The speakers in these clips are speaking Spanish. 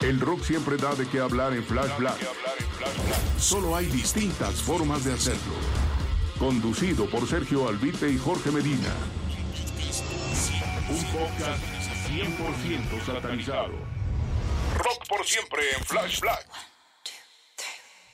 El rock siempre da de qué hablar en Flash Black. Solo hay distintas formas de hacerlo. Conducido por Sergio Albite y Jorge Medina. Un podcast 100% satanizado. Rock por siempre en Flash Black.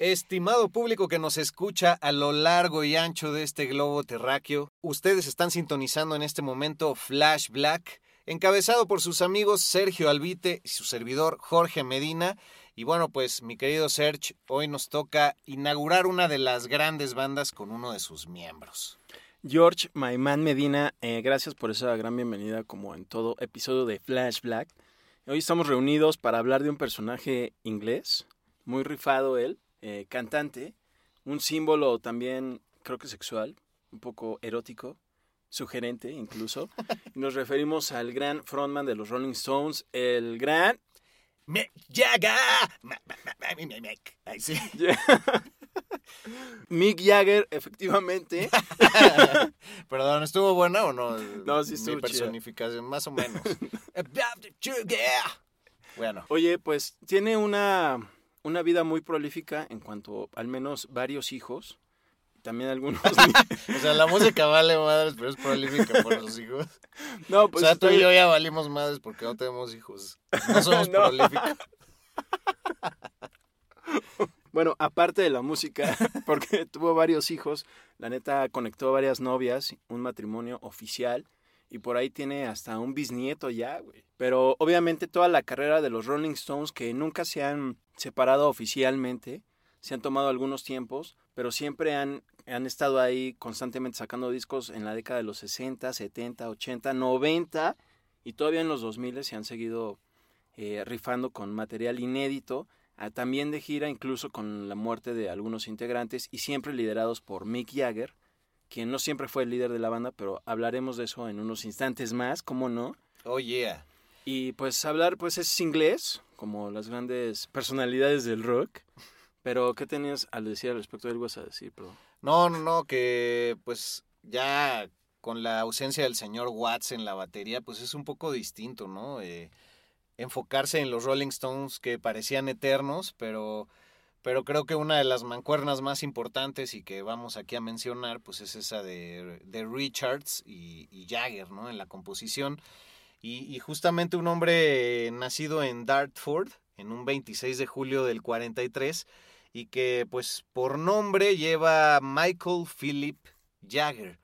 Estimado público que nos escucha a lo largo y ancho de este globo terráqueo, ustedes están sintonizando en este momento Flash Black, encabezado por sus amigos Sergio Albite y su servidor Jorge Medina. Y bueno, pues mi querido Serge, hoy nos toca inaugurar una de las grandes bandas con uno de sus miembros. George Maimán Medina, eh, gracias por esa gran bienvenida como en todo episodio de Flash Black. Hoy estamos reunidos para hablar de un personaje inglés, muy rifado él, eh, cantante, un símbolo también creo que sexual, un poco erótico, sugerente incluso. Nos referimos al gran frontman de los Rolling Stones, el gran... Mick Jagger. Mick. Ay, sí. Mick Jagger, efectivamente. Perdón, ¿estuvo buena o no? No, sí estuvo Mi chida. personificación, más o menos. bueno, Oye, pues tiene una, una vida muy prolífica en cuanto al menos varios hijos. También algunos... o sea, la música vale madres, pero es prolífica por los hijos. no, pues o sea, tú y yo ya valimos madres porque no tenemos hijos. No somos No. prolíficos. Bueno, aparte de la música, porque tuvo varios hijos, la neta conectó varias novias, un matrimonio oficial, y por ahí tiene hasta un bisnieto ya, güey. Pero obviamente toda la carrera de los Rolling Stones, que nunca se han separado oficialmente, se han tomado algunos tiempos, pero siempre han, han estado ahí constantemente sacando discos en la década de los 60, 70, 80, 90, y todavía en los 2000 se han seguido eh, rifando con material inédito ah, también de gira, incluso con la muerte de algunos integrantes y siempre liderados por Mick Jagger, quien no siempre fue el líder de la banda, pero hablaremos de eso en unos instantes más, ¿cómo no? Oh, yeah. Y pues hablar, pues es inglés, como las grandes personalidades del rock, pero ¿qué tenías al decir al respecto? Algo vas a decir, pero... No, no, no, que pues ya con la ausencia del señor Watts en la batería, pues es un poco distinto, ¿no? Eh, enfocarse en los Rolling Stones que parecían eternos, pero, pero creo que una de las mancuernas más importantes y que vamos aquí a mencionar, pues es esa de, de Richards y, y Jagger, ¿no? En la composición. Y, y justamente un hombre nacido en Dartford, en un 26 de julio del 43, y que pues por nombre lleva Michael Philip Jagger,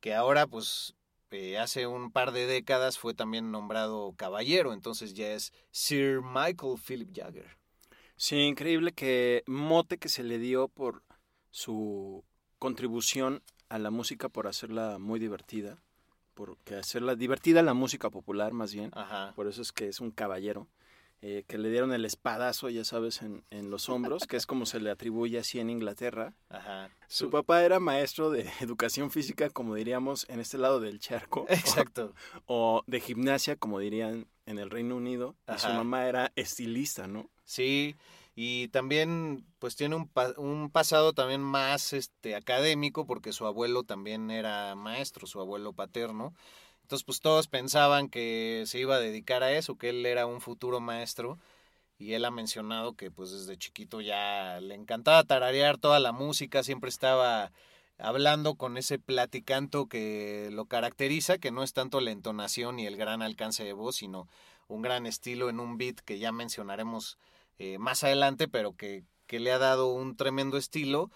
que ahora pues eh, hace un par de décadas fue también nombrado caballero, entonces ya es Sir Michael Philip Jagger. Sí, increíble que mote que se le dio por su contribución a la música por hacerla muy divertida, por hacerla divertida la música popular más bien, Ajá. por eso es que es un caballero, eh, que le dieron el espadazo, ya sabes, en, en los hombros, que es como se le atribuye así en Inglaterra. Ajá. Su papá era maestro de educación física, como diríamos en este lado del charco, Exacto. o de gimnasia, como dirían en el Reino Unido, y su mamá era estilista, ¿no? Sí, y también pues tiene un, pa- un pasado también más este académico porque su abuelo también era maestro, su abuelo paterno. Entonces pues todos pensaban que se iba a dedicar a eso, que él era un futuro maestro y él ha mencionado que pues desde chiquito ya le encantaba tararear toda la música, siempre estaba hablando con ese platicanto que lo caracteriza, que no es tanto la entonación y el gran alcance de voz, sino un gran estilo en un beat que ya mencionaremos eh, más adelante, pero que, que le ha dado un tremendo estilo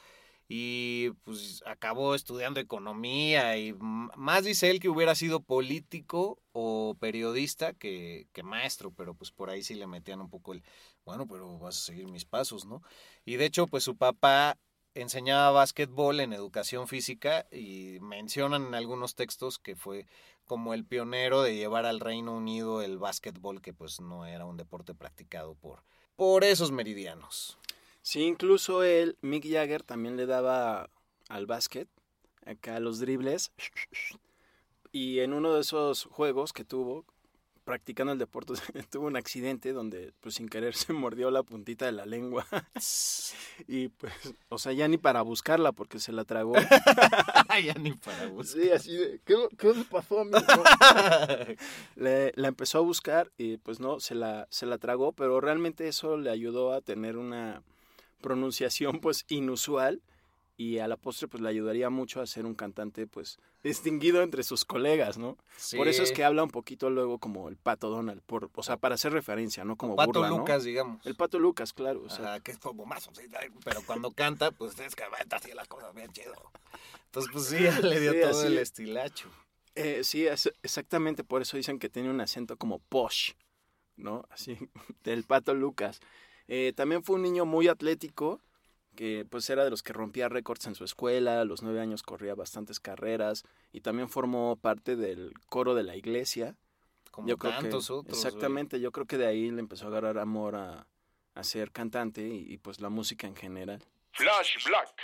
y pues acabó estudiando economía y más dice él que hubiera sido político o periodista que, maestro, pero pues por ahí sí le metían un poco el, bueno, pero vas a seguir mis pasos, ¿no? Y de hecho pues su papá enseñaba básquetbol en educación física y mencionan en algunos textos que fue como el pionero de llevar al Reino Unido el básquetbol, que pues no era un deporte practicado por, por esos meridianos. Sí, incluso él, Mick Jagger, también le daba al básquet, acá los dribles. Y en uno de esos juegos que tuvo, practicando el deporte, tuvo un accidente donde, pues sin querer, se mordió la puntita de la lengua. y pues, o sea, ya ni para buscarla porque se la tragó. ya ni para buscar. Sí, así de, ¿qué, qué le pasó a mí? le, la empezó a buscar y pues no, se la, se la tragó, pero realmente eso le ayudó a tener una pronunciación pues inusual y a la postre pues le ayudaría mucho a ser un cantante pues distinguido entre sus colegas, ¿no? Por eso es que habla un poquito luego como el Pato Donald, por, o sea, para hacer referencia, no como Pato burla, Lucas, digamos. El Pato Lucas, claro. O sea. que es como más, pero cuando canta pues es que va así las cosas bien chido. Entonces pues sí, le dio todo el estilacho. Eh, sí, exactamente por eso dicen que tiene un acento como posh, ¿no? Así, del Pato Lucas. Eh, también fue un niño muy atlético, que pues era de los que rompía récords en su escuela, a los nueve años corría bastantes carreras y también formó parte del coro de la iglesia. Como yo tantos creo otros. Exactamente, yo creo que de ahí le empezó a agarrar amor a, a ser cantante y, y, pues la música en general. Flash Black.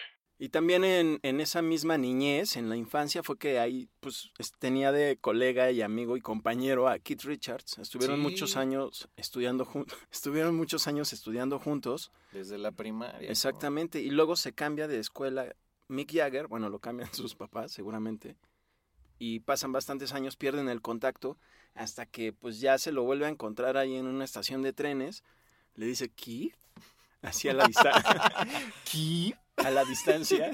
Y también en, en, esa misma niñez, en la infancia, fue que ahí pues tenía de colega y amigo y compañero a Keith Richards. Estuvieron sí. muchos años estudiando juntos. Estuvieron muchos años estudiando juntos. Desde la primaria. Exactamente. ¿no? Y luego se cambia de escuela. Mick Jagger, bueno, lo cambian sus papás seguramente. Y pasan bastantes años, pierden el contacto, hasta que pues ya se lo vuelve a encontrar ahí en una estación de trenes. Le dice, Keith, hacia la distancia. Keith a la distancia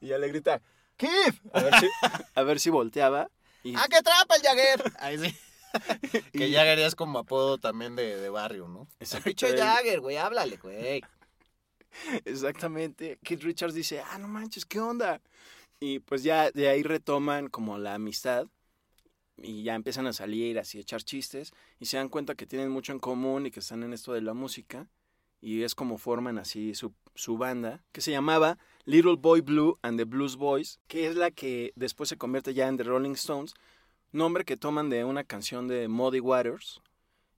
y ya le grita, ¡Keith! A ver si, a ver si volteaba. Y... ¡Ah, qué trampa el Jagger! Ahí sí. que Jagger es como apodo también de, de barrio, ¿no? Picho Jagger, güey, háblale, güey. Exactamente. Keith Richards dice, ah, no manches, ¿qué onda? Y pues ya de ahí retoman como la amistad y ya empiezan a salir así, a echar chistes y se dan cuenta que tienen mucho en común y que están en esto de la música y es como forman así su, banda, que se llamaba Little Boy Blue and the Blues Boys, que es la que después se convierte ya en The Rolling Stones, nombre que toman de una canción de Muddy Waters.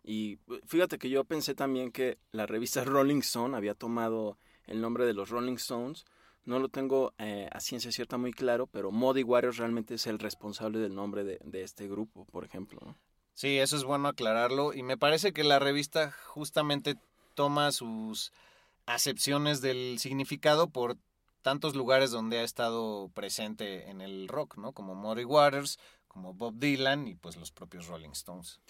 Y fíjate que yo pensé también que la revista Rolling Stone había tomado el nombre de los Rolling Stones. No lo tengo eh, a ciencia cierta muy claro, pero Muddy Waters realmente es el responsable del nombre de, este grupo, por ejemplo. Sí, eso es bueno aclararlo. Y me parece que la revista justamente toma sus acepciones del significado por tantos lugares donde ha estado presente en el rock, ¿no? Como Muddy Waters, como Bob Dylan y pues los propios Rolling Stones.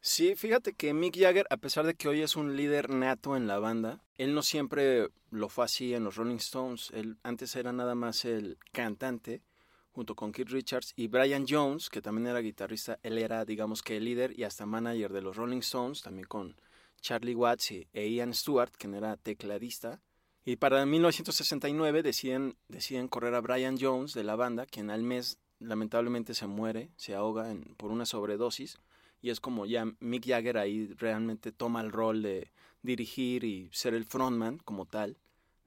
Sí, fíjate que Mick Jagger, a pesar de que hoy es un líder nato en la banda, él no siempre lo fue así en los Rolling Stones. Él antes era nada más el cantante, junto con Keith Richards y Brian Jones, que también era guitarrista. Él era, digamos que, el líder y hasta manager de los Rolling Stones, también con Charlie Watts e Ian Stewart, quien era tecladista. Y para 1969 deciden, deciden correr a Brian Jones de la banda, quien al mes lamentablemente se muere, se ahoga en, por una sobredosis. Y es como ya Mick Jagger ahí realmente toma el rol de dirigir y ser el frontman como tal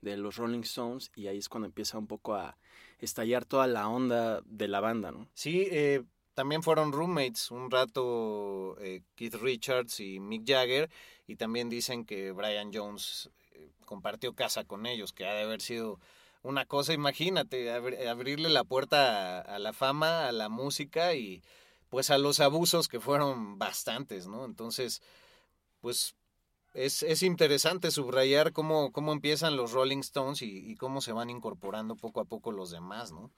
de los Rolling Stones. Y ahí es cuando empieza un poco a estallar toda la onda de la banda, ¿no? Sí, eh, también fueron roommates un rato eh, Keith Richards y Mick Jagger y también dicen que Brian Jones eh, compartió casa con ellos, que ha de haber sido una cosa, imagínate, ab abrirle la puerta a, a, la fama, a la música y pues a los abusos que fueron bastantes, ¿no? Entonces, pues es, es interesante subrayar cómo, cómo empiezan los Rolling Stones y, y cómo se van incorporando poco a poco los demás, ¿no?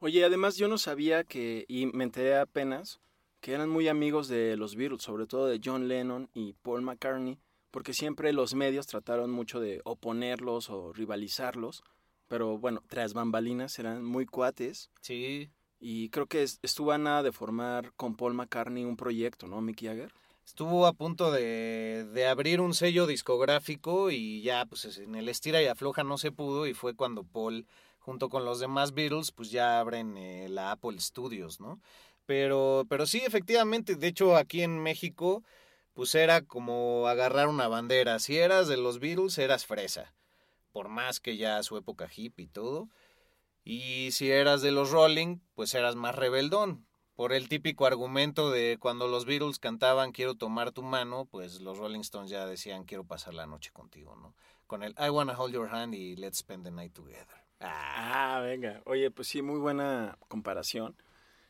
Oye, además yo no sabía que, y me enteré apenas, que eran muy amigos de los Beatles, sobre todo de John Lennon y Paul McCartney, porque siempre los medios trataron mucho de oponerlos o rivalizarlos, pero bueno, tras bambalinas eran muy cuates. Sí. Y creo que es- estuvo a nada de formar con Paul McCartney un proyecto, ¿no, Mick Jagger? Estuvo a punto de, de abrir un sello discográfico y ya, pues en el estira y afloja no se pudo y fue cuando Paul, junto con los demás Beatles, pues ya abren eh, la Apple Studios, ¿no? Pero, pero sí, efectivamente, de hecho aquí en México, pues era como agarrar una bandera. Si eras de los Beatles, eras fresa, por más que ya su época hippie y todo. Y si eras de los Rolling, pues eras más rebeldón por el típico argumento de cuando los Beatles cantaban quiero tomar tu mano, pues los Rolling Stones ya decían quiero pasar la noche contigo, ¿no? Con el I wanna hold your hand y let's spend the night together. Ah, venga. Oye, pues sí, muy buena comparación.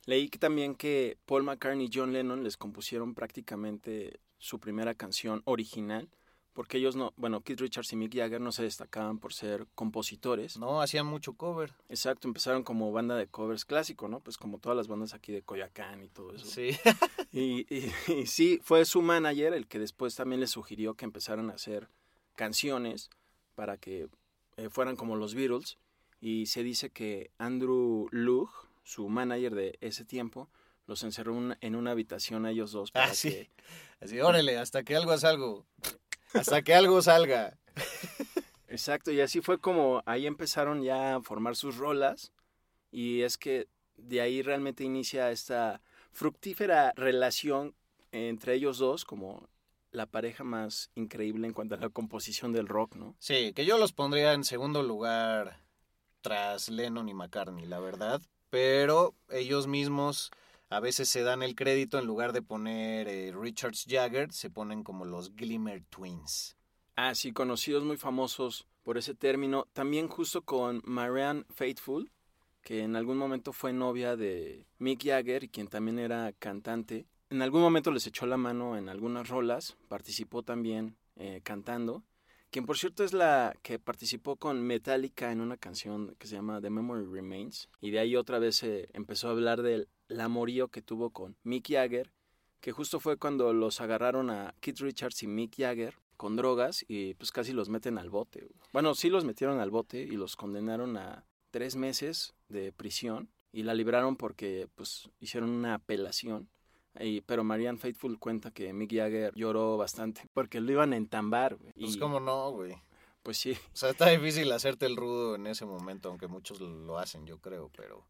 Leí que también que Paul McCartney y John Lennon les compusieron prácticamente su primera canción original, porque ellos no, bueno, Keith Richards y Mick Jagger no se destacaban por ser compositores. No, hacían mucho cover. Exacto, empezaron como banda de covers clásico, ¿no? Pues como todas las bandas aquí de Coyacán y todo eso. Sí. Y, y- y sí, fue su manager el que después también les sugirió que empezaran a hacer canciones para que eh, fueran como los Beatles. Y se dice que Andrew Lug, su manager de ese tiempo, los encerró un- en una habitación a ellos dos para Ah, sí. que... Así, órale, hasta que algo salga. Hasta que algo salga. Exacto, y así fue como ahí empezaron ya a formar sus rolas. Y es que de ahí realmente inicia esta fructífera relación entre ellos dos como la pareja más increíble en cuanto a la composición del rock, ¿no? Sí, que yo los pondría en segundo lugar tras Lennon y McCartney, la verdad. Pero ellos mismos a veces se dan el crédito en lugar de poner eh, Richards Jagger, se ponen como los Glimmer Twins. Ah, sí, conocidos muy famosos por ese término. También justo con Marianne Faithfull, que en algún momento fue novia de Mick Jagger quien también era cantante. En algún momento les echó la mano en algunas rolas, participó también eh, cantando. Quien por cierto es la que participó con Metallica en una canción que se llama The Memory Remains. Y de ahí otra vez se empezó a hablar del amorío que tuvo con Mick Jagger, que justo fue cuando los agarraron a Keith Richards y Mick Jagger con drogas y pues casi los meten al bote. Bueno, sí los metieron al bote y los condenaron a tres meses de prisión y la libraron porque pues hicieron una apelación. Y, pero Marianne Faithfull cuenta que Mick Jagger lloró bastante porque lo iban a entambar. güey. Pues Y, cómo no, güey. Pues sí, O sea, está difícil hacerte el rudo en ese momento, aunque muchos lo hacen, yo creo, pero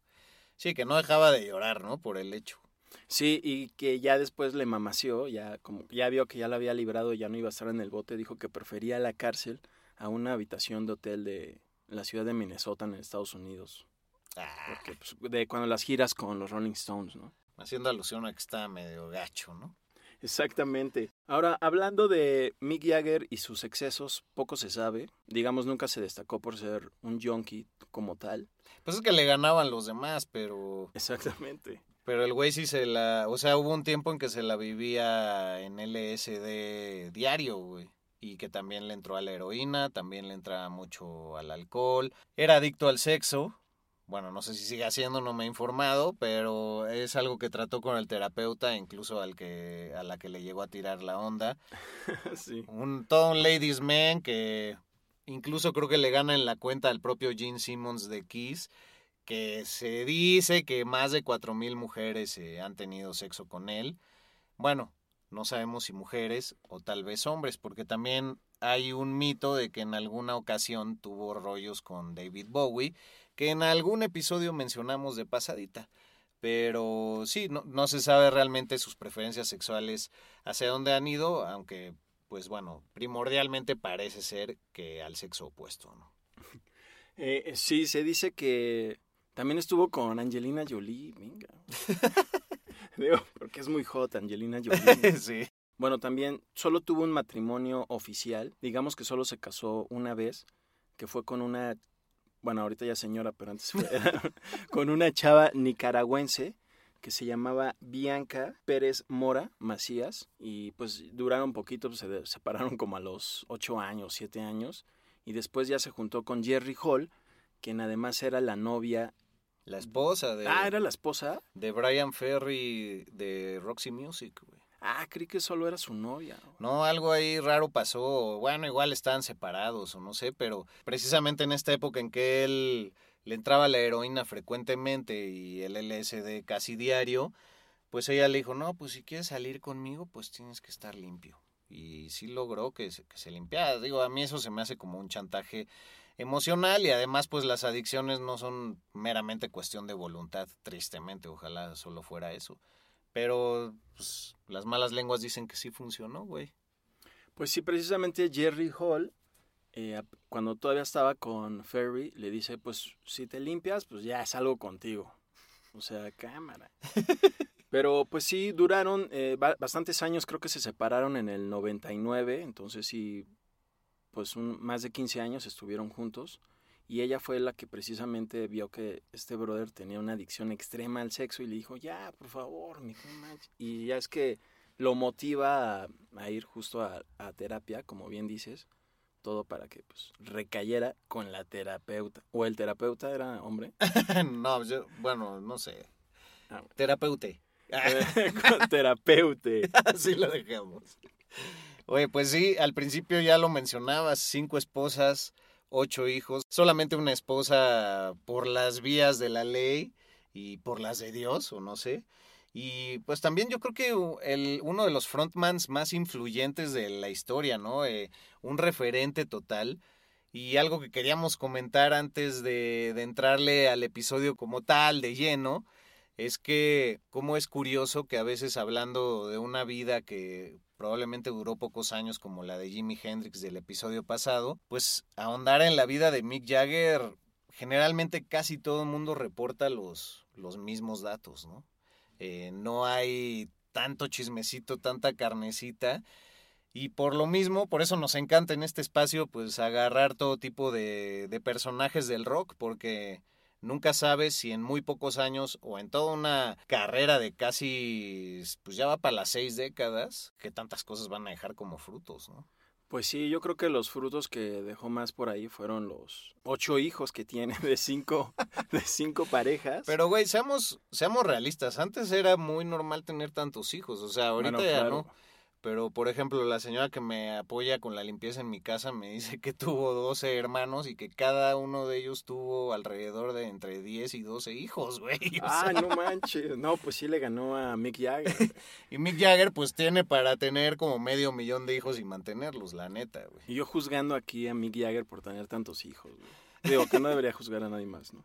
sí, que no dejaba de llorar, ¿no? Por el hecho. Sí, y que ya después le mamació, ya como ya vio que ya la había librado y ya no iba a estar en el bote, dijo que prefería la cárcel a una habitación de hotel de la ciudad de Minnesota en Estados Unidos. Ah, Porque pues, de cuando las giras con los Rolling Stones, ¿no? Haciendo alusión a que está medio gacho, ¿no? Exactamente. Ahora, hablando de Mick Jagger y sus excesos, poco se sabe. Digamos, nunca se destacó por ser un junkie como tal. Pues es que le ganaban los demás, pero Exactamente. pero el güey sí se la, o sea, hubo un tiempo en que se la vivía en LSD diario, güey. Y que también le entró a la heroína, también le entraba mucho al alcohol. Era adicto al sexo. Bueno, no sé si sigue haciendo, no me he informado, pero es algo que trató con el terapeuta, incluso al que, a la que le llegó a tirar la onda. sí. Un, todo un ladies man que incluso creo que le gana en la cuenta al propio Gene Simmons de Kiss, que se dice que más de 4.000 mujeres eh, han tenido sexo con él. Bueno, no sabemos si mujeres o tal vez hombres, porque también hay un mito de que en alguna ocasión tuvo rollos con David Bowie, que en algún episodio mencionamos de pasadita. Pero sí, no, no se sabe realmente sus preferencias sexuales hacia dónde han ido, aunque, pues bueno, primordialmente parece ser que al sexo opuesto, ¿no? Eh, sí, se dice que también estuvo con Angelina Jolie. Venga. Digo, porque es muy hot Angelina Jolie. sí. Bueno, también solo tuvo un matrimonio oficial. Digamos que solo se casó una vez, que fue con una, bueno, ahorita ya señora, pero antes fue con una chava nicaragüense que se llamaba Bianca Pérez Mora Macías. Y pues duraron poquito, pues, se separaron como a los ocho años, siete años. Y después ya se juntó con Jerry Hall, quien además era la novia. La esposa de, Ah, era la esposa. de Brian Ferry de Roxy Music, güey. Ah, creí que solo era su novia. No, algo ahí raro pasó. Bueno, igual estaban separados o no sé, pero precisamente en esta época en que él le entraba la heroína frecuentemente y el LSD casi diario, pues ella le dijo, no, pues si quieres salir conmigo, pues tienes que estar limpio. Y sí logró que se, que se limpiara. Digo, a mí eso se me hace como un chantaje emocional y además pues las adicciones no son meramente cuestión de voluntad, tristemente, ojalá solo fuera eso. Pero pues, las malas lenguas dicen que sí funcionó, güey. Pues sí, precisamente Jerry Hall, eh, cuando todavía estaba con Ferry, le dice, pues si te limpias, pues ya es algo contigo. O sea, cámara. Pero pues sí, duraron eh, bastantes años, creo que se separaron en el 99, entonces sí, pues un, más de 15 años estuvieron juntos y ella fue la que precisamente vio que este brother tenía una adicción extrema al sexo y le dijo, ya, por favor, mi Y ya es que lo motiva a, ir justo a, terapia, como bien dices, todo para que pues recayera con la terapeuta. ¿O el terapeuta era hombre? no, yo, bueno, no sé. Ah, Terapeute. Terapeute. Así lo dejamos. Oye, pues sí, al principio ya lo mencionabas, cinco esposas, ocho hijos, solamente una esposa por las vías de la ley y por las de Dios, o no sé. Y pues también yo creo que el, uno de los frontmans más influyentes de la historia, ¿no? Eh, un referente total. Y algo que queríamos comentar antes de, de entrarle al episodio como tal, de lleno, es que cómo es curioso que a veces hablando de una vida que probablemente duró pocos años como la de Jimi Hendrix del episodio pasado, pues ahondar en la vida de Mick Jagger, generalmente casi todo el mundo reporta los, los mismos datos, ¿no? Eh, no hay tanto chismecito, tanta carnecita. Y por lo mismo, por eso nos encanta en este espacio, pues agarrar todo tipo de, de personajes del rock, porque nunca sabes si en muy pocos años o en toda una carrera de casi, pues ya va para las seis décadas, que tantas cosas van a dejar como frutos, ¿no? Pues sí, yo creo que los frutos que dejó más por ahí fueron los ocho hijos que tiene de cinco, de cinco parejas. Pero güey, seamos, seamos realistas. Antes era muy normal tener tantos hijos. O sea, ahorita ya no. Pero, por ejemplo, la señora que me apoya con la limpieza en mi casa me dice que tuvo 12 hermanos y que cada uno de ellos tuvo alrededor de entre 10 y 12 hijos, güey. ah, no manches. No, pues sí le ganó a Mick Jagger. y Mick Jagger, pues tiene para tener como medio millón de hijos y mantenerlos, la neta, güey. Y yo juzgando aquí a Mick Jagger por tener tantos hijos, güey. Digo que no debería juzgar a nadie más, ¿no?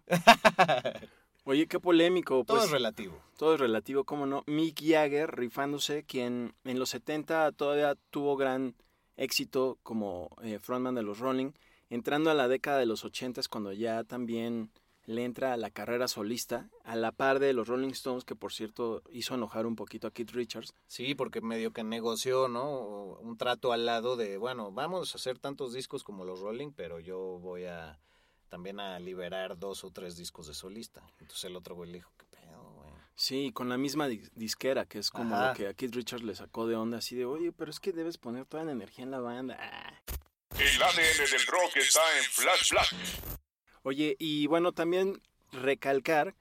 Oye, qué polémico. todo pues, es relativo. Todo es relativo, cómo no. Mick Jagger rifándose, quien en los 70 todavía tuvo gran éxito como eh, frontman de los Rolling, entrando a la década de los 80 cuando ya también le entra a la carrera solista, a la par de los Rolling Stones, que por cierto hizo enojar un poquito a Keith Richards. Sí, porque medio que negoció, ¿no? Un trato al lado de, bueno, vamos a hacer tantos discos como los Rolling, pero yo voy a también a liberar dos o tres discos de solista. Entonces el otro güey le dijo, ¿qué pedo, güey? Sí, con la misma disquera, que es como lo que a Keith Richards le sacó de onda, así de, oye, pero es que debes poner toda la energía en la banda. Ah. El ADN del rock está en Flash Black. Oye, y bueno, también recalcar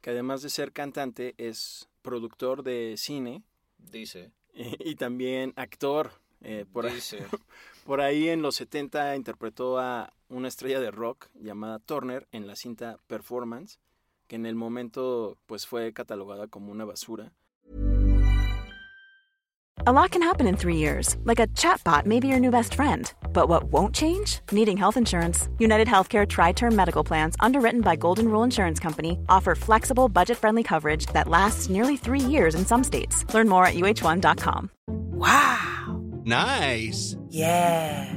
que además de ser cantante, es productor de cine. Dice. Y, también actor. Eh, por, Dice. Ahí, por ahí en los 70 interpretó a una estrella de rock llamada Turner en la cinta Performance, que en el momento pues fue catalogada como una basura. A lot can happen in three years, like a chatbot may be your new best friend. But what won't change? Needing health insurance. United Healthcare Tri Term Medical Plans, underwritten by Golden Rule Insurance Company, offer flexible, budget friendly coverage that lasts nearly three years in some states. Learn more at uh1.com. Wow! Nice! Yeah!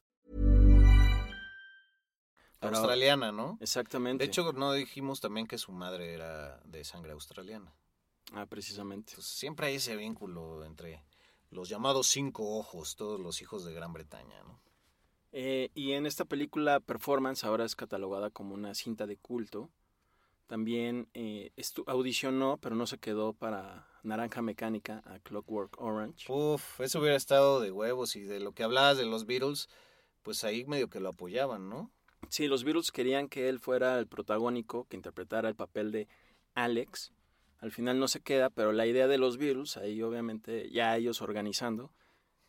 Australiana, ¿no? Exactamente. De hecho, no dijimos también que su madre era de sangre australiana. ah, precisamente. Entonces, siempre hay ese vínculo entre los llamados cinco ojos, todos los hijos de Gran Bretaña, ¿no? Eh, y en esta película Performance ahora es catalogada como una cinta de culto. También eh, audicionó, pero no se quedó para Naranja Mecánica a Clockwork Orange. Uf, eso hubiera estado de huevos y de lo que hablabas de los Beatles, pues ahí medio que lo apoyaban, ¿no? Sí, los Beatles querían que él fuera el protagónico, que interpretara el papel de Alex. Al final no se queda, pero la idea de los Beatles, ahí obviamente ya ellos organizando,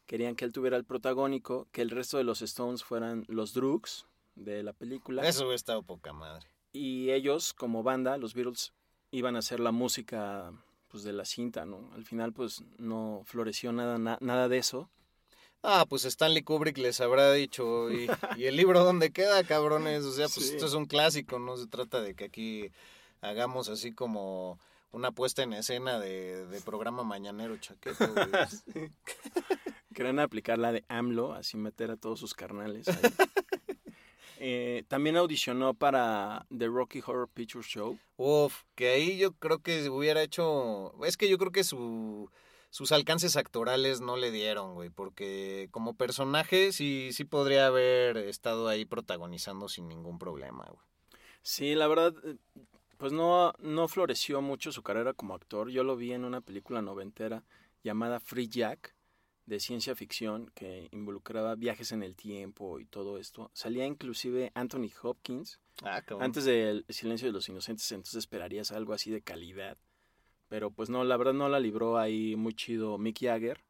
querían que él tuviera el protagónico, que el resto de los Stones fueran los Droogs de la película. Eso hubiera estado poca madre. Y ellos, como banda, los Beatles, iban a hacer la música pues, de la cinta, ¿no? Al final, pues, no floreció nada, na- nada de eso. Ah, pues Stanley Kubrick les habrá dicho, ¿y, y el libro dónde queda, cabrones? O sea, pues Sí. esto es un clásico, no se trata de que aquí hagamos así como una puesta en escena de, de programa mañanero chaqueto. Querían aplicar la de AMLO, así meter a todos sus carnales ahí. Eh, también audicionó para The Rocky Horror Picture Show. Uf, que ahí yo creo que hubiera hecho. Es que yo creo que su, sus alcances actorales no le dieron, güey, porque como personaje sí, sí podría haber estado ahí protagonizando sin ningún problema, güey. Sí, la verdad, eh, pues no, no floreció mucho su carrera como actor. Yo lo vi en una película noventera llamada Free Jack, de ciencia ficción, que involucraba viajes en el tiempo y todo esto. Salía inclusive Anthony Hopkins. Ah. Antes del Silencio de los Inocentes, entonces esperarías algo así de calidad. Pero pues no, la verdad no la libró ahí muy chido Mick Jagger.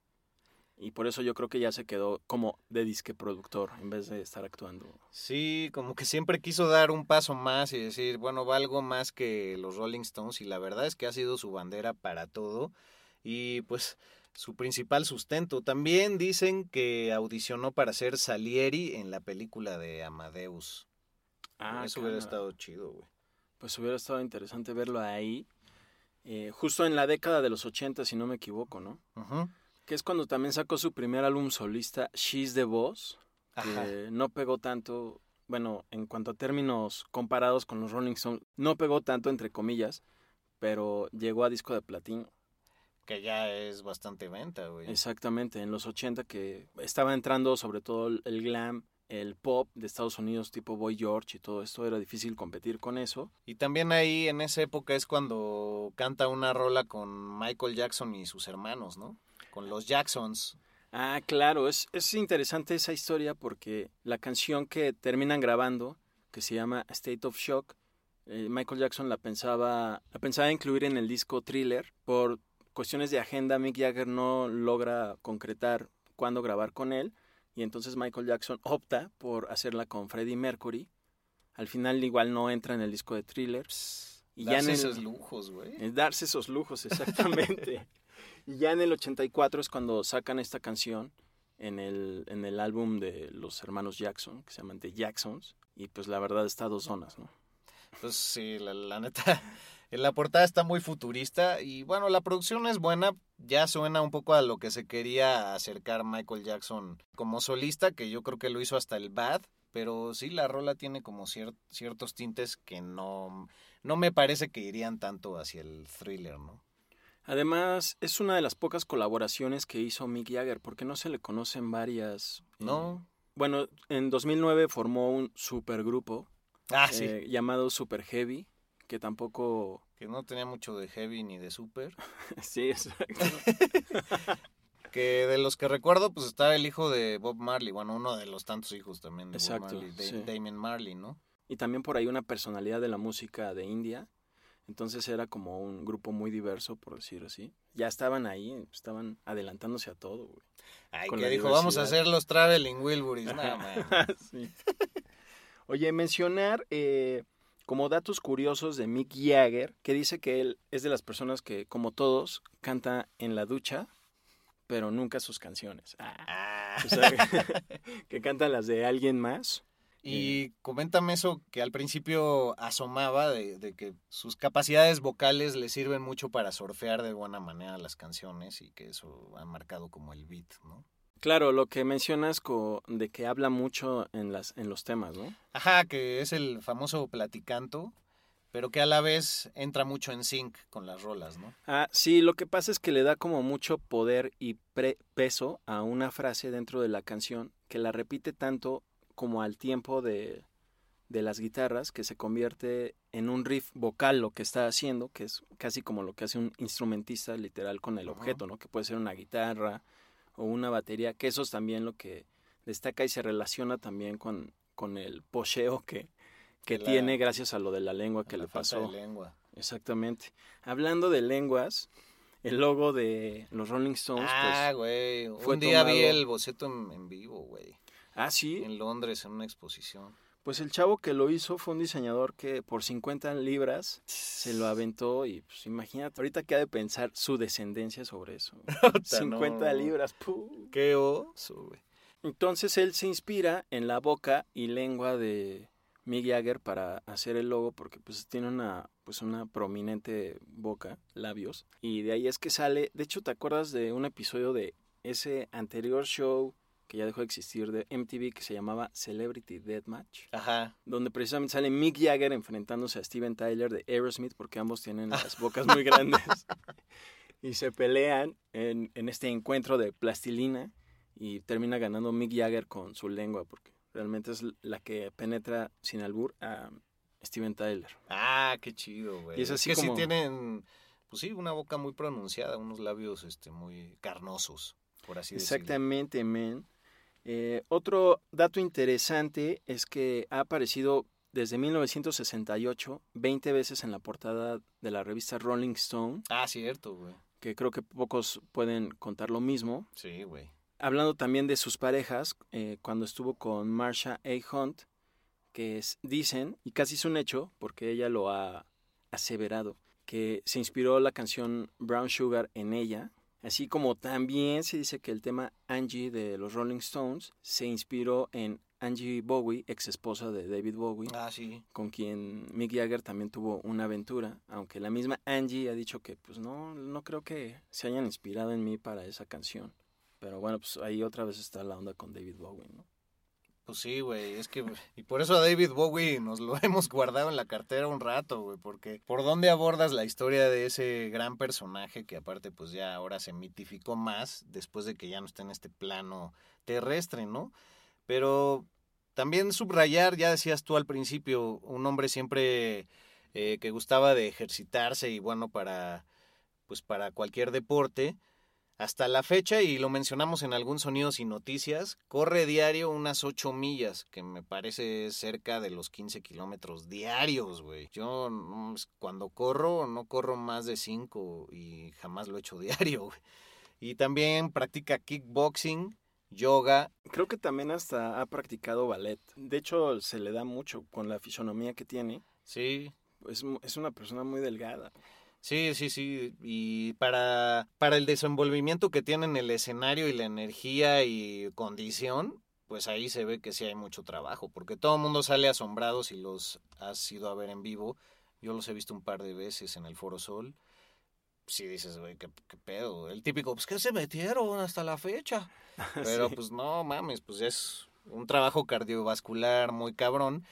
Y por eso yo creo que ya se quedó como de disque productor en vez de estar actuando. Sí, como que siempre quiso dar un paso más y decir, bueno, valgo más que los Rolling Stones y la verdad es que ha sido su bandera para todo y pues su principal sustento. También dicen que audicionó para ser Salieri en la película de Amadeus. Ah, Eso hubiera estado chido, güey. Pues hubiera estado interesante verlo ahí. Eh, justo en la década de los 80, si no me equivoco, ¿no? Que es cuando también sacó su primer álbum solista, She's the Boss, Ajá. que no pegó tanto, bueno, en cuanto a términos comparados con los Rolling Stones, no pegó tanto, entre comillas, pero llegó a disco de platino. Que ya es bastante venta, güey. Exactamente, en los 80 que estaba entrando sobre todo el glam, el pop de Estados Unidos tipo Boy George y todo esto, era difícil competir con eso. Y también ahí en esa época es cuando canta una rola con Michael Jackson y sus hermanos, ¿no? Con los Jacksons. Ah, claro, es, es interesante esa historia porque la canción que terminan grabando, que se llama State of Shock, eh, Michael Jackson la pensaba, la pensaba incluir en el disco Thriller. Por cuestiones de agenda, Mick Jagger no logra concretar cuándo grabar con él y entonces Michael Jackson opta por hacerla con Freddie Mercury. Al final igual no entra en el disco de Thriller. Y ya en Darse el- esos lujos, güey. es darse esos lujos, exactamente. y ya en el 84 es cuando sacan esta canción en el, en el álbum de los hermanos Jackson, que se llaman The Jacksons. Y pues la verdad está a dos zonas, ¿no? Pues sí, la, la neta, la portada está muy futurista y bueno, la producción es buena, ya suena un poco a lo que se quería acercar Michael Jackson como solista, que yo creo que lo hizo hasta el Bad, pero sí, la rola tiene como cier- ciertos tintes que no, no me parece que irían tanto hacia el thriller, ¿no? Además, es una de las pocas colaboraciones que hizo Mick Jagger, porque no se le conocen varias. eh, No, bueno, en 2009 formó un supergrupo Ah, sí. eh, llamado Super Heavy, que tampoco... Que no tenía mucho de heavy ni de super. sí, exacto. Que de los que recuerdo, pues estaba el hijo de Bob Marley. Bueno, uno de los tantos hijos también de Exacto, Bob Marley, Da- sí. Damien Marley, ¿no? y también por ahí una personalidad de la música de India. Entonces era como un grupo muy diverso, por decir así. Ya estaban ahí, estaban adelantándose a todo, güey. Ay, Con que dijo, vamos a hacer los Traveling Wilburys. Man. Sí. Oye, mencionar eh, como datos curiosos de Mick Jagger, que dice que él es de las personas que, como todos, canta en la ducha, pero nunca sus canciones. Ah, o sea, que canta las de alguien más. Y coméntame eso que al principio asomaba de, de que sus capacidades vocales le sirven mucho para surfear de buena manera las canciones y que eso ha marcado como el beat, ¿no? Claro, lo que mencionas co- de que habla mucho en, las, en los temas, ¿no? Ajá, que es el famoso platicanto, pero que a la vez entra mucho en sync con las rolas, ¿no? Ah, sí, lo que pasa es que le da como mucho poder y pre- peso a una frase dentro de la canción que la repite tanto como al tiempo de, de las guitarras que se convierte en un riff vocal lo que está haciendo, que es casi como lo que hace un instrumentista literal con el Ajá. objeto, ¿no? Que puede ser una guitarra o una batería, que eso es también lo que destaca y se relaciona también con, con el pocheo que, que La- tiene gracias a lo de la lengua que La le pasó. de lengua. Exactamente. Hablando de lenguas, el logo de los Rolling Stones, Ah, pues. güey. fue Un día vi el boceto en, en vivo, güey. Ah, sí. En Londres, en una exposición. Pues el chavo que lo hizo fue un diseñador que por 50 libras se lo aventó y pues imagínate, ahorita que ha de pensar su descendencia sobre eso. 50 no. libras, ¡puh! Qué oso, güey. Entonces él se inspira en la boca y lengua de Mick Jagger para hacer el logo porque pues tiene una pues una prominente boca, labios y de ahí es que sale, de hecho ¿te acuerdas de un episodio de ese anterior show que ya dejó de existir de MTV que se llamaba Celebrity Deathmatch? Ajá. donde precisamente sale Mick Jagger enfrentándose a Steven Tyler de Aerosmith porque ambos tienen las bocas muy grandes y se pelean en, en este encuentro de plastilina y termina ganando Mick Jagger con su lengua porque realmente es la que penetra sin albur a Steven Tyler. Ah, qué chido, güey. Y es así que como- sí tienen, pues sí, una boca muy pronunciada, unos labios este, muy carnosos, por así decirlo. Exactamente, men. Eh, otro dato interesante es que ha aparecido desde 1968 20 veces en la portada de la revista Rolling Stone, Ah, cierto, güey. que creo que pocos pueden contar lo mismo. Sí, güey. Hablando también de sus parejas, eh, cuando estuvo con Marsha A. Hunt, que es- dicen, y casi es un hecho, porque ella lo ha aseverado, que se inspiró la canción Brown Sugar en ella, así como también se dice que el tema Angie de los Rolling Stones se inspiró en Angie Bowie, ex esposa de David Bowie, Ah, sí. con quien Mick Jagger también tuvo una aventura, aunque la misma Angie ha dicho que pues no, no creo que se hayan inspirado en mí para esa canción. Pero bueno, pues ahí otra vez está la onda con David Bowie, ¿no? Pues sí, güey, es que, y por eso a David Bowie nos lo hemos guardado en la cartera un rato, güey, porque ¿por dónde abordas la historia de ese gran personaje que aparte pues ya ahora se mitificó más después de que ya no está en este plano terrestre, ¿no? Pero también subrayar, ya decías tú al principio, un hombre siempre eh, que gustaba de ejercitarse y bueno para, pues para cualquier deporte, hasta la fecha, y lo mencionamos en algún Sonidos y Noticias, corre diario unas 8 millas, que me parece cerca de los 15 kilómetros diarios, güey. Yo mm, cuando corro, no corro más de 5 y jamás lo he hecho diario, güey. Y también practica kickboxing, yoga. Creo que también hasta ha practicado ballet. De hecho, se le da mucho con la fisonomía que tiene. Sí, Es, es una persona muy delgada. Sí, sí, sí. Y para, para el desenvolvimiento que tiene en el escenario y la energía y condición, pues ahí se ve que sí hay mucho trabajo, porque todo el mundo sale asombrado si los has ido a ver en vivo. Yo los he visto un par de veces en el Foro Sol. Sí dices, güey, ¿qué, qué pedo. El típico, pues, ¿qué se metieron hasta la fecha? Pero Sí. pues no mames, pues es un trabajo cardiovascular muy cabrón.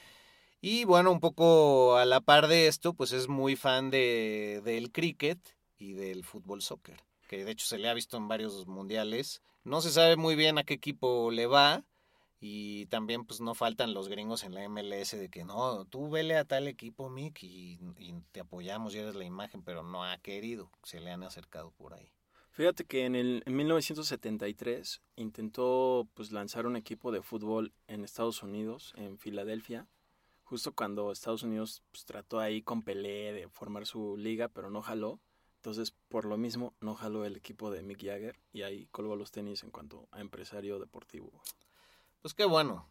Y bueno, un poco a la par de esto, pues es muy fan de, del cricket y del fútbol soccer, que de hecho se le ha visto en varios mundiales. No se sabe muy bien a qué equipo le va Y también pues no faltan los gringos en la MLS de que no, tú vele a tal equipo, Mick, y, te apoyamos y eres la imagen, pero no ha querido, se le han acercado por ahí. Fíjate que en, el, en 1973 intentó pues lanzar un equipo de fútbol en Estados Unidos, en Filadelfia, justo cuando Estados Unidos pues, trató ahí con Pelé de formar su liga, pero no jaló. Entonces, por lo mismo, no jaló el equipo de Mick Jagger y ahí colgó los tenis en cuanto a empresario deportivo. Pues qué bueno.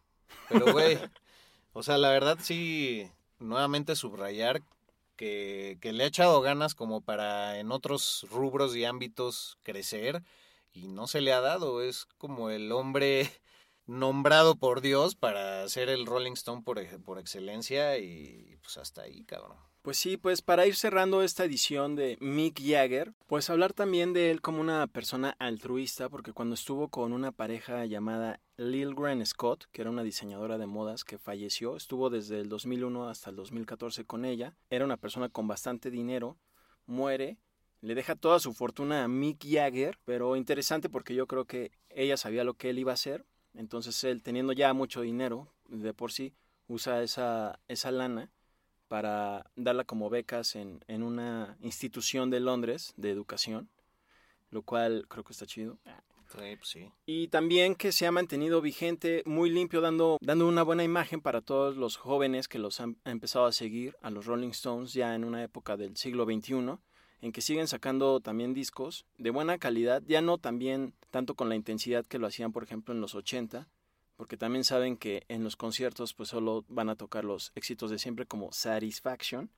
Pero, güey, o sea, la verdad sí, nuevamente subrayar que, que, le ha echado ganas como para en otros rubros y ámbitos crecer y no se le ha dado. Es como el hombre nombrado por Dios para ser el Rolling Stone por, por excelencia y pues hasta ahí, cabrón. Pues sí, pues para ir cerrando esta edición de Mick Jagger, pues hablar también de él como una persona altruista, porque cuando estuvo con una pareja llamada Lil Grant Scott, que era una diseñadora de modas que falleció, estuvo desde el 2001 hasta el 2014 con ella, era una persona con bastante dinero, muere, le deja toda su fortuna a Mick Jagger, pero interesante porque yo creo que ella sabía lo que él iba a hacer, entonces él teniendo ya mucho dinero de por sí, usa esa, esa lana para darla como becas en, en, una institución de Londres de educación, lo cual creo que está chido. Sí, pues sí. Y también que se ha mantenido vigente, muy limpio, dando, dando una buena imagen para todos los jóvenes que los han empezado a seguir a los Rolling Stones ya en una época del siglo XXI, en que siguen sacando también discos de buena calidad, ya no también tanto con la intensidad que lo hacían, por ejemplo, en los 80, porque también saben que en los conciertos pues solo van a tocar los éxitos de siempre como Satisfaction,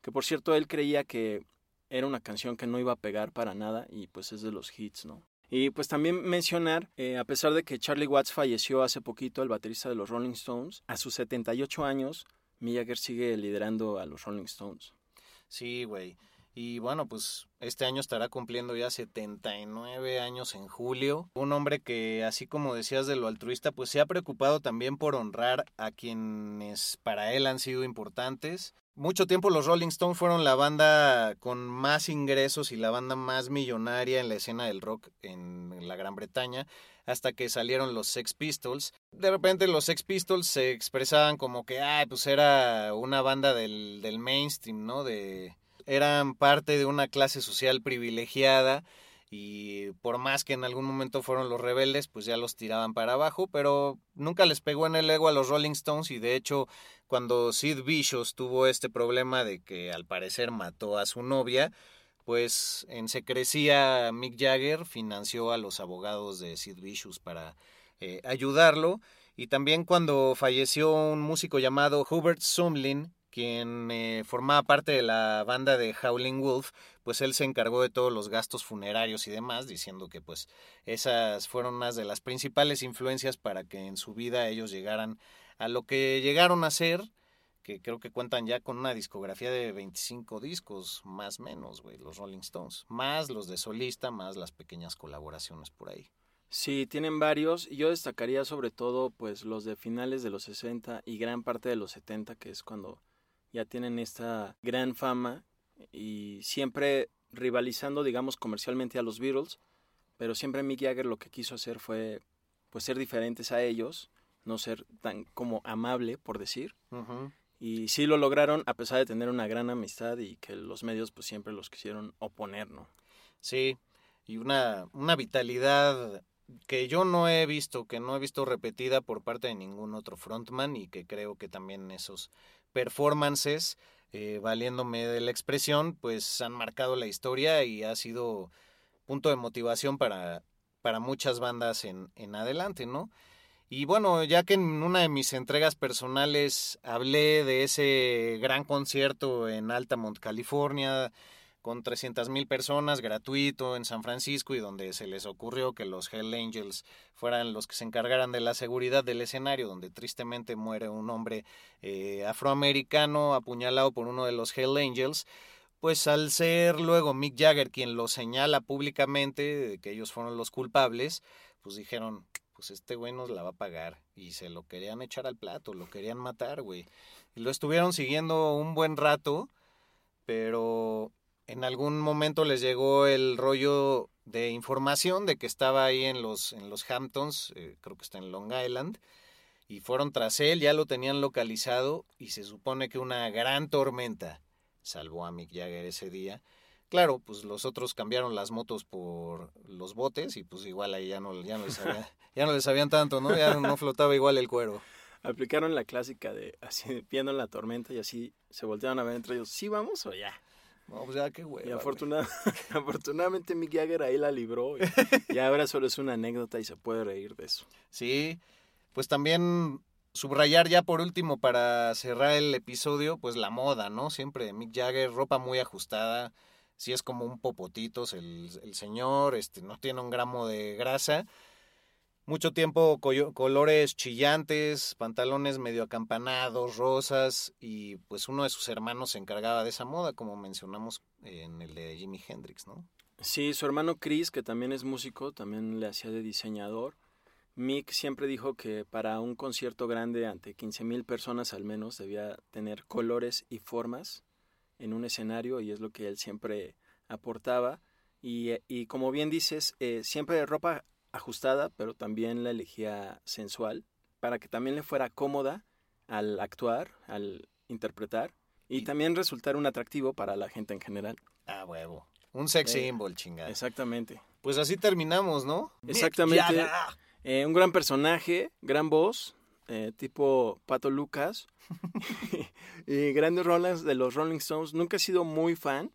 que por cierto él creía que era una canción que no iba a pegar para nada y pues es de los hits, ¿no? Y pues también mencionar, eh, a pesar de que Charlie Watts falleció hace poquito, el baterista de los Rolling Stones, a sus 78 años, Mick Jagger sigue liderando a los Rolling Stones. Sí, güey. Y bueno, pues este año estará cumpliendo ya 79 años en julio. Un hombre que, así como decías de lo altruista, pues se ha preocupado también por honrar a quienes para él han sido importantes. Mucho tiempo los Rolling Stones fueron la banda con más ingresos y la banda más millonaria en la escena del rock en la Gran Bretaña, hasta que salieron los Sex Pistols. De repente los Sex Pistols se expresaban como que, ay, pues era una banda del, del mainstream, ¿no? De, eran parte de una clase social privilegiada y por más que en algún momento fueron los rebeldes, pues ya los tiraban para abajo, pero nunca les pegó en el ego a los Rolling Stones y de hecho cuando Sid Vicious tuvo este problema de que al parecer mató a su novia, pues en secrecía Mick Jagger financió a los abogados de Sid Vicious para eh, ayudarlo. Y también cuando falleció un músico llamado Hubert Sumlin, quien eh, formaba parte de la banda de Howling Wolf, pues él se encargó de todos los gastos funerarios y demás, diciendo que pues esas fueron unas de las principales influencias para que en su vida ellos llegaran a lo que llegaron a ser, que creo que cuentan ya con una discografía de 25 discos, más o menos, güey, los Rolling Stones, más los de solista, más las pequeñas colaboraciones por ahí. Sí, tienen varios. y Yo destacaría sobre todo pues los de finales de los 60 y gran parte de los 70, que es cuando ya tienen esta gran fama y siempre rivalizando, digamos, comercialmente a los Beatles, pero siempre Mick Jagger lo que quiso hacer fue pues ser diferentes a ellos, no ser tan como amable, por decir. Y sí lo lograron a pesar de tener una gran amistad y que los medios pues siempre los quisieron oponer, ¿no? Sí, y una, una vitalidad que yo no he visto, que no he visto repetida por parte de ningún otro frontman y que creo que también esos performances, eh, valiéndome de la expresión, pues han marcado la historia y ha sido punto de motivación para, para muchas bandas en, en adelante, ¿no? Y bueno, ya que en una de mis entregas personales hablé de ese gran concierto en Altamont, California, con 300 mil personas, gratuito en San Francisco y donde se les ocurrió que los Hell Angels fueran los que se encargaran de la seguridad del escenario, donde tristemente muere un hombre eh, afroamericano apuñalado por uno de los Hell Angels, pues al ser luego Mick Jagger quien lo señala públicamente de que ellos fueron los culpables, pues dijeron, pues este güey nos la va a pagar y se lo querían echar al plato, lo querían matar, güey. Lo estuvieron siguiendo un buen rato, pero en algún momento les llegó el rollo de información de que estaba ahí en los, en los Hamptons, eh, creo que está en Long Island, y fueron tras él, ya lo tenían localizado y se supone que una gran tormenta salvó a Mick Jagger ese día. Claro, pues los otros cambiaron las motos por los botes y pues igual ahí ya no, ya no, les, sabían, ya no les sabían tanto, ¿no? Ya no flotaba igual el cuero. Aplicaron la clásica de así viendo la tormenta y así se voltearon a ver entre ellos, ¿sí vamos o ya? No, pues ya qué güey. Y afortuna- afortunadamente Mick Jagger ahí la libró y, y ahora solo es una anécdota y se puede reír de eso. Sí, pues también subrayar ya por último para cerrar el episodio, pues la moda, ¿no? Siempre Mick Jagger, ropa muy ajustada, si es como un popotitos el, el señor, este, no tiene un gramo de grasa. Mucho tiempo colores chillantes, pantalones medio acampanados, rosas, y pues uno de sus hermanos se encargaba de esa moda, como mencionamos en el de Jimi Hendrix, ¿no? Sí, su hermano Chris, que también es músico, también le hacía de diseñador. Mick siempre dijo que para un concierto grande ante 15.000 personas al menos debía tener colores y formas en un escenario y es lo que él siempre aportaba. Y, eh, y como bien dices, eh, siempre ropa ajustada, pero también la elegía sensual para que también le fuera cómoda al actuar, al interpretar y Y- también resultar un atractivo para la gente en general. Ah, huevo. Un sex Eh, symbol, chingada. Exactamente. Pues así terminamos, ¿no? Exactamente. Eh, un gran personaje, gran voz, eh, tipo Pato Lucas. y grandes rolas de los Rolling Stones. Nunca he sido muy fan,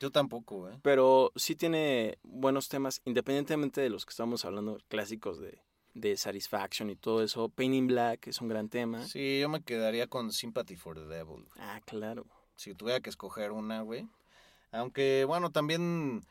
Yo tampoco, ¿eh? pero sí tiene buenos temas, independientemente de los que estamos hablando, clásicos de, de Satisfaction y todo eso. Pain in Black es un gran tema. Sí, yo me quedaría con Sympathy for the Devil. Ah, claro. Si tuviera que escoger una, güey. Aunque, bueno, también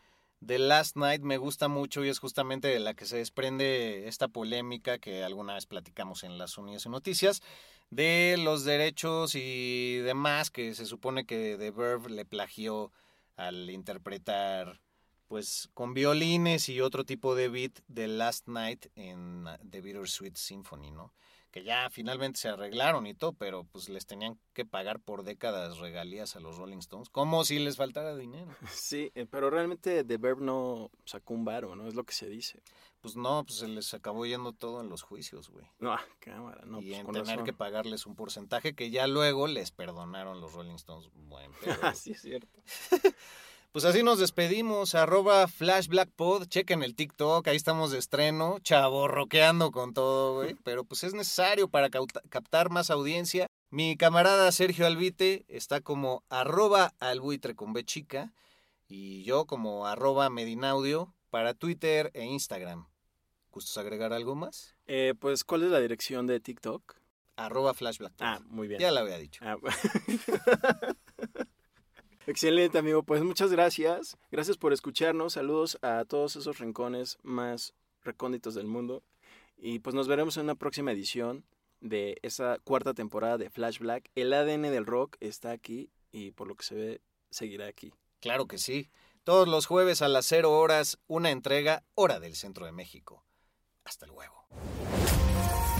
The Last Night me gusta mucho y es justamente de la que se desprende esta polémica que alguna vez platicamos en las Unidas y Noticias de los derechos y demás que se supone que The Verve le plagió al interpretar pues con violines y otro tipo de beat de Last Night en The Bittersweet Symphony, ¿no? Que ya finalmente se arreglaron y todo, pero pues les tenían que pagar por décadas regalías a los Rolling Stones, como si les faltara dinero. Sí, eh, pero realmente The Verb no sacó un varo, ¿no? Es lo que se dice. Pues no, pues se les acabó yendo todo en los juicios, güey. No, ah, cámara, no. y pues en tener razón. que pagarles un porcentaje que ya luego les perdonaron los Rolling Stones. Buen pedo. Ah, sí, es cierto. Pues así nos despedimos, arroba flashblackpod, chequen el TikTok, ahí estamos de estreno, chaborroqueando con todo, güey, pero pues es necesario para captar más audiencia. Mi camarada Sergio Albite está como arroba albuitre con B chica y yo como arroba medinaudio para Twitter e Instagram. ¿Gustos agregar algo más? Eh, pues, ¿cuál es la dirección de TikTok? Arroba flashblackpod. Ah, muy bien. ya la había dicho. Ah, Excelente, amigo. Pues muchas gracias. Gracias por escucharnos. Saludos a todos esos rincones más recónditos del mundo. Y pues nos veremos en una próxima edición de esa cuarta temporada de Flash Black. El ADN del rock está aquí y por lo que se ve seguirá aquí. Claro que sí. Todos los jueves a las 0 horas, una entrega, hora del centro de México. Hasta luego.